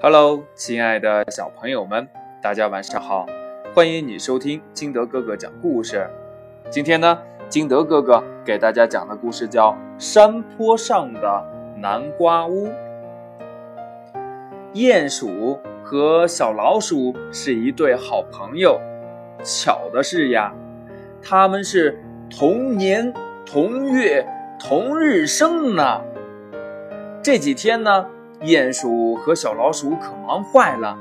Hello，亲爱的小朋友们，大家晚上好！欢迎你收听金德哥哥讲故事。今天呢，金德哥哥给大家讲的故事叫《山坡上的南瓜屋》。鼹鼠和小老鼠是一对好朋友，巧的是呀，他们是同年同月同日生呢。这几天呢，鼹鼠和小老鼠可忙坏了，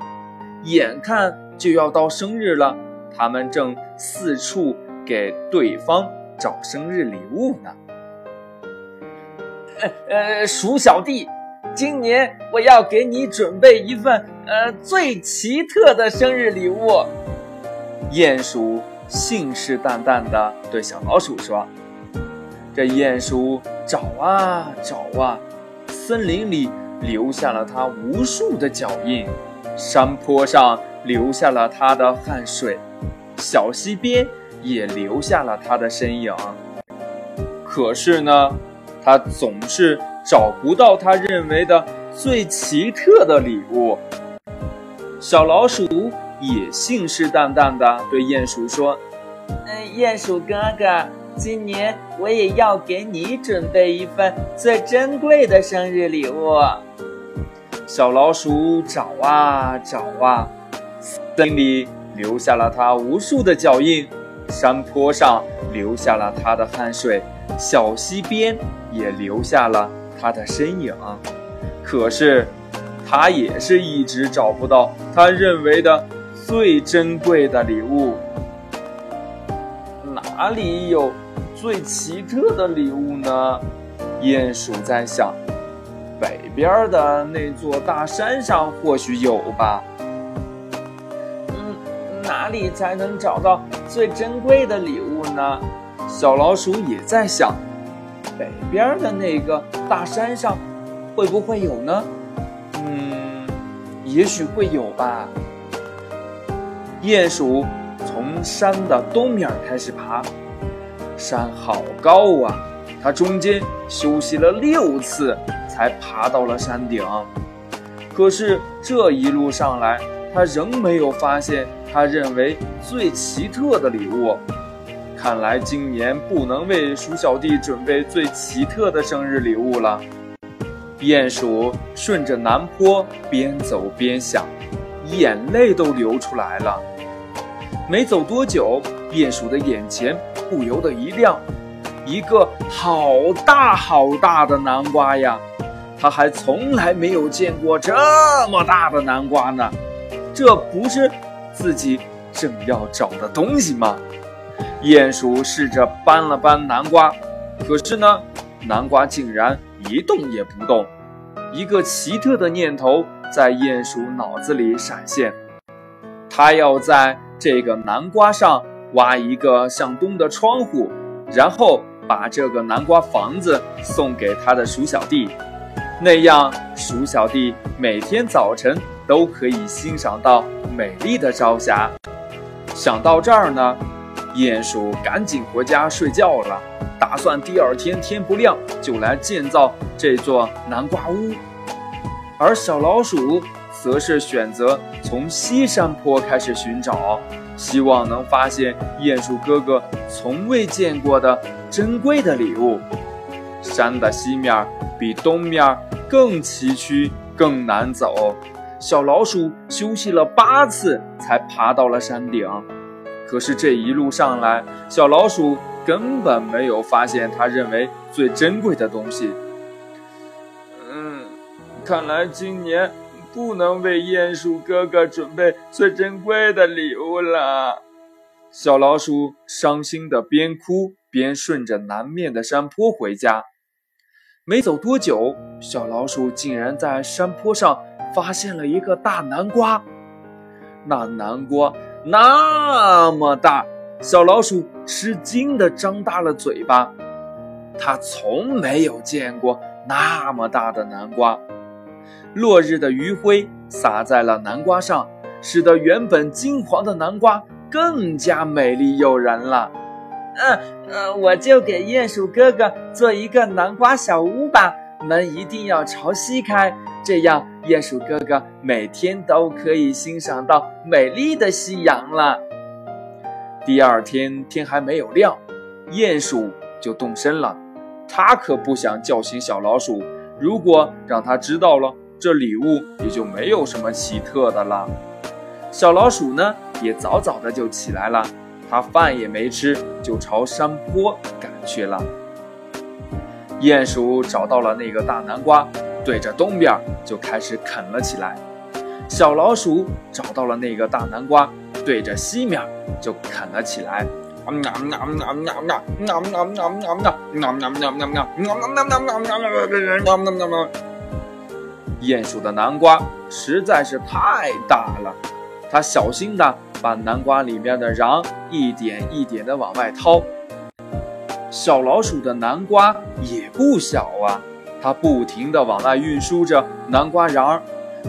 眼看就要到生日了，他们正四处给对方找生日礼物呢。呃呃，鼠小弟，今年我要给你准备一份呃最奇特的生日礼物。鼹鼠信誓旦旦地对小老鼠说：“这鼹鼠找啊找啊。”森林里留下了他无数的脚印，山坡上留下了他的汗水，小溪边也留下了他的身影。可是呢，他总是找不到他认为的最奇特的礼物。小老鼠也信誓旦旦地对鼹鼠说：“嗯，鼹鼠哥哥。”今年我也要给你准备一份最珍贵的生日礼物。小老鼠找啊找啊，森林里留下了它无数的脚印，山坡上留下了它的汗水，小溪边也留下了它的身影。可是，它也是一直找不到他认为的最珍贵的礼物。哪里有？最奇特的礼物呢？鼹鼠在想，北边的那座大山上或许有吧。嗯，哪里才能找到最珍贵的礼物呢？小老鼠也在想，北边的那个大山上会不会有呢？嗯，也许会有吧。鼹鼠从山的东面开始爬。山好高啊！他中间休息了六次，才爬到了山顶。可是这一路上来，他仍没有发现他认为最奇特的礼物。看来今年不能为鼠小弟准备最奇特的生日礼物了。鼹鼠顺着南坡边走边想，眼泪都流出来了。没走多久，鼹鼠的眼前。不由得一亮，一个好大好大的南瓜呀！他还从来没有见过这么大的南瓜呢。这不是自己正要找的东西吗？鼹鼠试着搬了搬南瓜，可是呢，南瓜竟然一动也不动。一个奇特的念头在鼹鼠脑子里闪现：他要在这个南瓜上。挖一个向东的窗户，然后把这个南瓜房子送给他的鼠小弟，那样鼠小弟每天早晨都可以欣赏到美丽的朝霞。想到这儿呢，鼹鼠赶紧回家睡觉了，打算第二天天不亮就来建造这座南瓜屋。而小老鼠则是选择从西山坡开始寻找。希望能发现鼹鼠哥哥从未见过的珍贵的礼物。山的西面比东面更崎岖、更难走。小老鼠休息了八次才爬到了山顶。可是这一路上来，小老鼠根本没有发现他认为最珍贵的东西。嗯，看来今年。不能为鼹鼠哥哥准备最珍贵的礼物了。小老鼠伤心的边哭边顺着南面的山坡回家。没走多久，小老鼠竟然在山坡上发现了一个大南瓜。那南瓜那么大，小老鼠吃惊的张大了嘴巴。它从没有见过那么大的南瓜。落日的余晖洒在了南瓜上，使得原本金黄的南瓜更加美丽诱人了。嗯嗯，我就给鼹鼠哥哥做一个南瓜小屋吧，门一定要朝西开，这样鼹鼠哥哥每天都可以欣赏到美丽的夕阳了。第二天天还没有亮，鼹鼠就动身了。他可不想叫醒小老鼠，如果让他知道了，这礼物也就没有什么奇特的了。小老鼠呢，也早早的就起来了，它饭也没吃，就朝山坡赶去了。鼹鼠找到了那个大南瓜，对着东边就开始啃了起来。小老鼠找到了那个大南瓜，对着西面就啃了起来。鼹鼠的南瓜实在是太大了，它小心地把南瓜里面的瓤一点一点地往外掏。小老鼠的南瓜也不小啊，它不停地往外运输着南瓜瓤，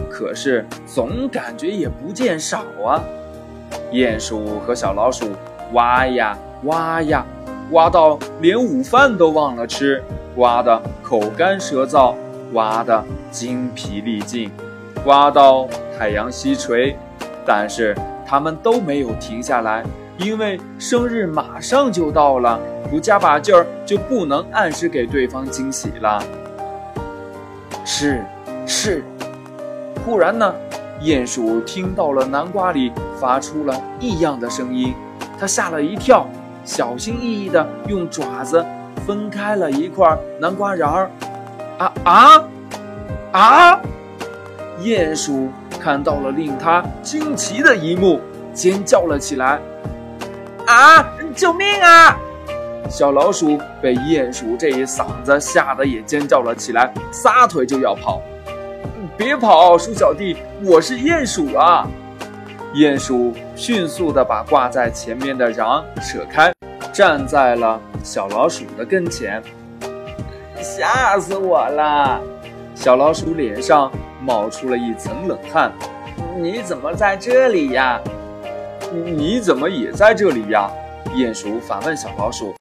可是总感觉也不见少啊。鼹鼠和小老鼠挖呀挖呀，挖到连午饭都忘了吃，挖得口干舌燥。挖得精疲力尽，挖到太阳西垂，但是他们都没有停下来，因为生日马上就到了，不加把劲儿就不能按时给对方惊喜了。是是，忽然呢，鼹鼠听到了南瓜里发出了异样的声音，它吓了一跳，小心翼翼地用爪子分开了一块南瓜瓤儿。啊啊啊！鼹鼠看到了令它惊奇的一幕，尖叫了起来：“啊！救命啊！”小老鼠被鼹鼠这一嗓子吓得也尖叫了起来，撒腿就要跑。“别跑，鼠小弟，我是鼹鼠啊！”鼹鼠迅速地把挂在前面的瓤扯开，站在了小老鼠的跟前。吓死我了！小老鼠脸上冒出了一层冷汗。你怎么在这里呀？你怎么也在这里呀？鼹鼠反问小老鼠。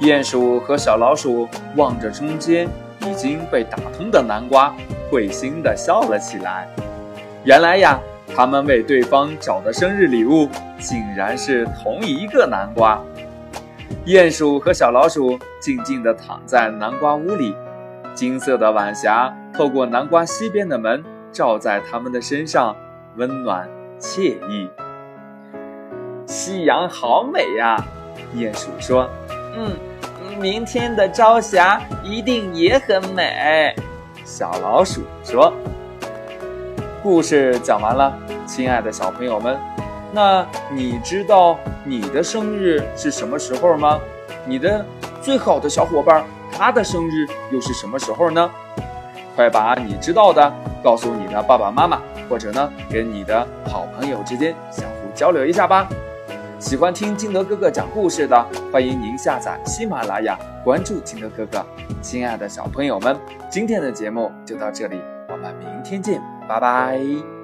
鼹鼠和小老鼠望着中间已经被打通的南瓜，会心地笑了起来。原来呀，他们为对方找的生日礼物竟然是同一个南瓜。鼹鼠和小老鼠静静地躺在南瓜屋里，金色的晚霞透过南瓜西边的门照在他们的身上，温暖惬意。夕阳好美呀，鼹鼠说：“嗯，明天的朝霞一定也很美。”小老鼠说：“故事讲完了，亲爱的小朋友们。”那你知道你的生日是什么时候吗？你的最好的小伙伴，他的生日又是什么时候呢？快把你知道的告诉你的爸爸妈妈，或者呢，跟你的好朋友之间相互交流一下吧。喜欢听金德哥哥讲故事的，欢迎您下载喜马拉雅，关注金德哥哥。亲爱的小朋友们，今天的节目就到这里，我们明天见，拜拜。